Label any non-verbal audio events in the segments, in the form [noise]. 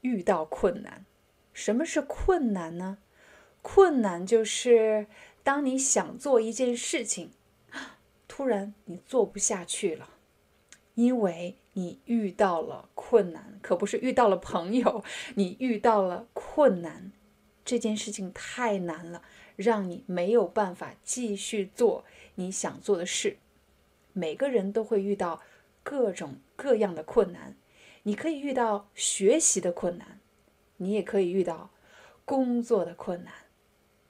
遇到困难，什么是困难呢？困难就是当你想做一件事情，[gasps] 突然你做不下去了，因为你遇到了困难，可不是遇到了朋友，[laughs] 你遇到了困难，这件事情太难了，让你没有办法继续做你想做的事。每个人都会遇到各种各样的困难。你可以遇到学习的困难，你也可以遇到工作的困难，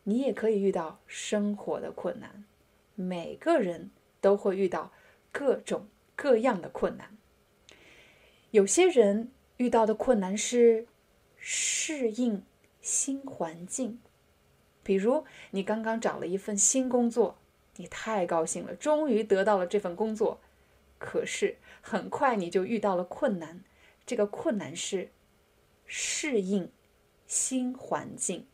你也可以遇到生活的困难。每个人都会遇到各种各样的困难。有些人遇到的困难是适应新环境，比如你刚刚找了一份新工作，你太高兴了，终于得到了这份工作，可是很快你就遇到了困难。这个困难是适应新环境。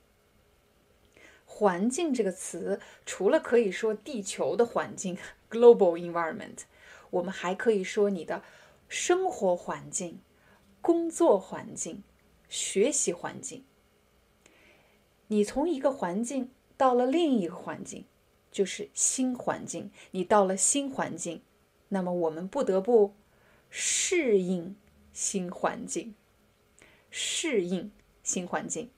环境这个词，除了可以说地球的环境 [laughs] （global environment），我们还可以说你的生活环境、工作环境、学习环境。你从一个环境到了另一个环境，就是新环境。你到了新环境，那么我们不得不适应。新环境，适应新环境。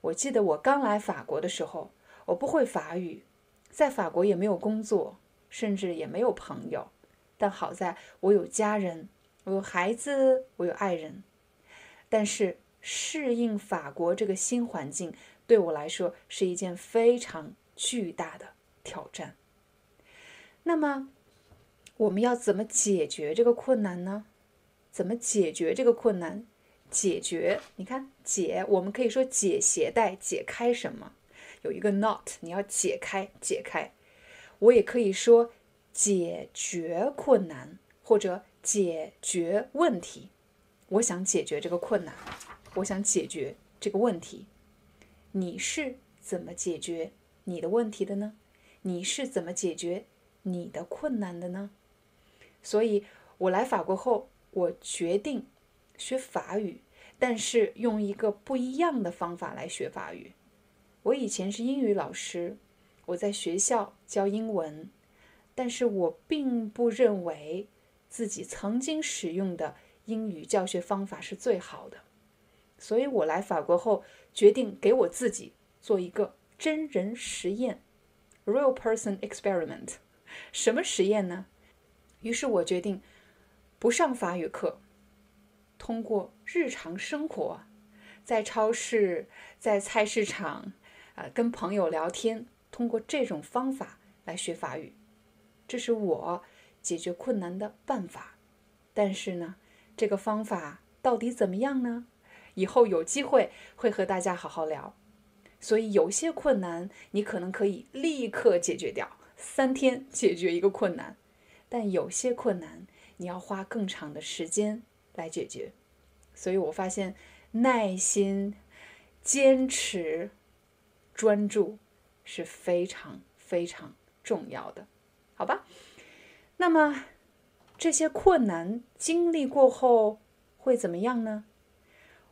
我记得我刚来法国的时候，我不会法语，在法国也没有工作，甚至也没有朋友。但好在我有家人，我有孩子，我有爱人。但是适应法国这个新环境，对我来说是一件非常巨大的挑战。那么，我们要怎么解决这个困难呢？怎么解决这个困难？解决，你看解，我们可以说解鞋带，解开什么？有一个 not，你要解开，解开。我也可以说解决困难，或者解决问题。我想解决这个困难，我想解决这个问题。你是怎么解决你的问题的呢？你是怎么解决你的困难的呢？所以，我来法国后。我决定学法语，但是用一个不一样的方法来学法语。我以前是英语老师，我在学校教英文，但是我并不认为自己曾经使用的英语教学方法是最好的。所以我来法国后，决定给我自己做一个真人实验 （real person experiment）。什么实验呢？于是我决定。不上法语课，通过日常生活，在超市、在菜市场，啊，跟朋友聊天，通过这种方法来学法语，这是我解决困难的办法。但是呢，这个方法到底怎么样呢？以后有机会会和大家好好聊。所以有些困难你可能可以立刻解决掉，三天解决一个困难，但有些困难。你要花更长的时间来解决，所以我发现耐心、坚持、专注是非常非常重要的，好吧？那么这些困难经历过后会怎么样呢？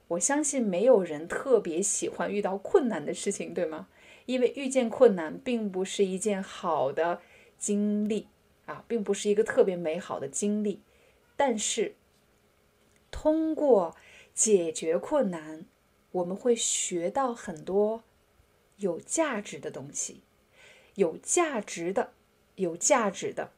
我相信没有人特别喜欢遇到困难的事情，对吗？因为遇见困难并不是一件好的经历。啊，并不是一个特别美好的经历，但是通过解决困难，我们会学到很多有价值的东西，有价值的，有价值的，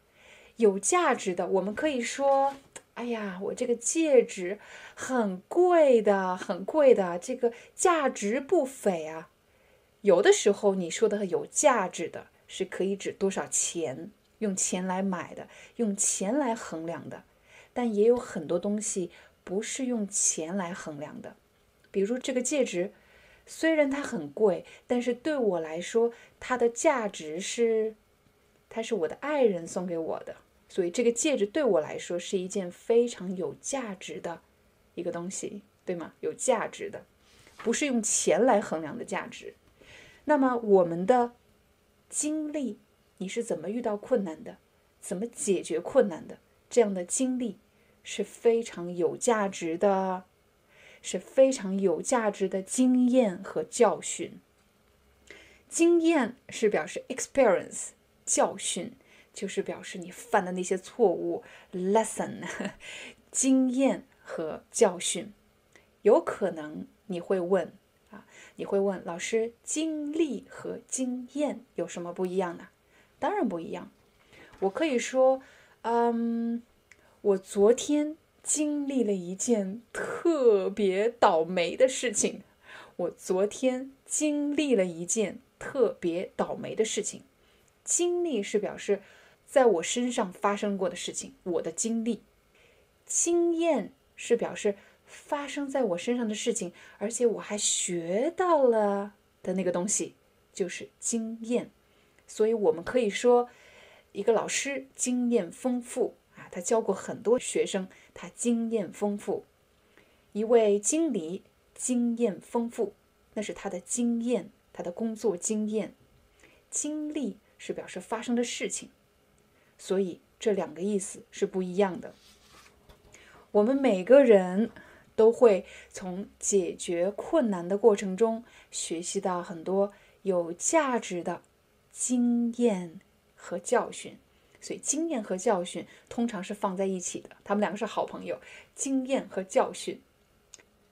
有价值的。我们可以说：“哎呀，我这个戒指很贵的，很贵的，这个价值不菲啊。”有的时候，你说的有价值的是可以指多少钱。用钱来买的，用钱来衡量的，但也有很多东西不是用钱来衡量的。比如这个戒指，虽然它很贵，但是对我来说，它的价值是，它是我的爱人送给我的，所以这个戒指对我来说是一件非常有价值的一个东西，对吗？有价值的，不是用钱来衡量的价值。那么我们的经历，你是怎么遇到困难的？怎么解决困难的？这样的经历是非常有价值的，是非常有价值的经验和教训。经验是表示 experience，教训就是表示你犯的那些错误 lesson。[laughs] 经验和教训，有可能你会问啊。你会问老师，经历和经验有什么不一样呢？当然不一样。我可以说，嗯，我昨天经历了一件特别倒霉的事情。我昨天经历了一件特别倒霉的事情。经历是表示在我身上发生过的事情，我的经历。经验是表示。发生在我身上的事情，而且我还学到了的那个东西，就是经验。所以，我们可以说，一个老师经验丰富啊，他教过很多学生，他经验丰富。一位经理经验丰富，那是他的经验，他的工作经验。经历是表示发生的事情，所以这两个意思是不一样的。我们每个人。都会从解决困难的过程中学习到很多有价值的经验和教训，所以经验和教训通常是放在一起的，他们两个是好朋友。经验和教训，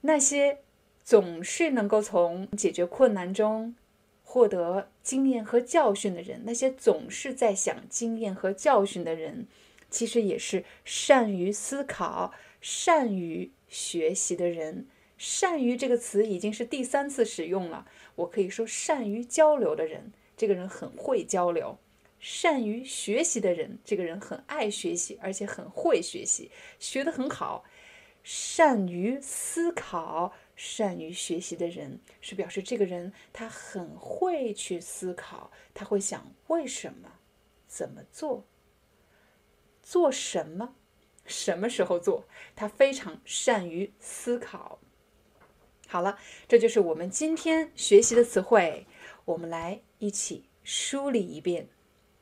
那些总是能够从解决困难中获得经验和教训的人，那些总是在想经验和教训的人，其实也是善于思考、善于。学习的人，善于这个词已经是第三次使用了。我可以说，善于交流的人，这个人很会交流；善于学习的人，这个人很爱学习，而且很会学习，学得很好。善于思考、善于学习的人，是表示这个人他很会去思考，他会想为什么、怎么做、做什么。什么时候做？他非常善于思考。好了，这就是我们今天学习的词汇。我们来一起梳理一遍。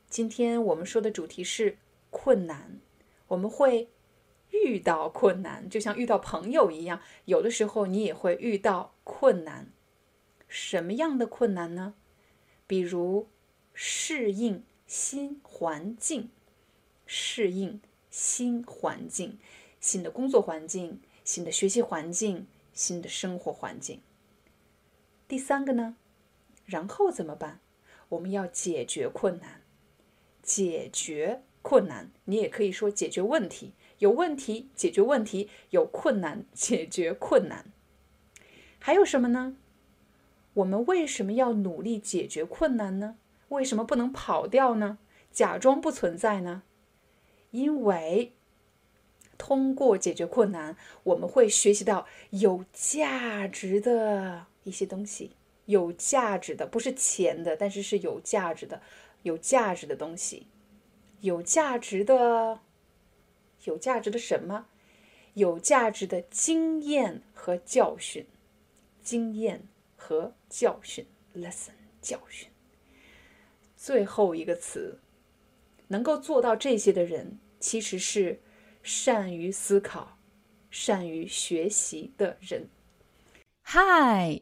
今天我们说的主题是困难。我们会遇到困难，就像遇到朋友一样。有的时候你也会遇到困难。什么样的困难呢？比如适应新环境，适应。新环境、新的工作环境、新的学习环境、新的生活环境。第三个呢？然后怎么办？我们要解决困难，解决困难。你也可以说解决问题，有问题解决问题，有困难解决困难。还有什么呢？我们为什么要努力解决困难呢？为什么不能跑掉呢？假装不存在呢？因为通过解决困难，我们会学习到有价值的一些东西。有价值的不是钱的，但是是有价值的，有价值的东西。有价值的，有价值的什么？有价值的经验和教训。经验和教训，lesson 教训。最后一个词。能够做到这些的人，其实是善于思考、善于学习的人。Hi,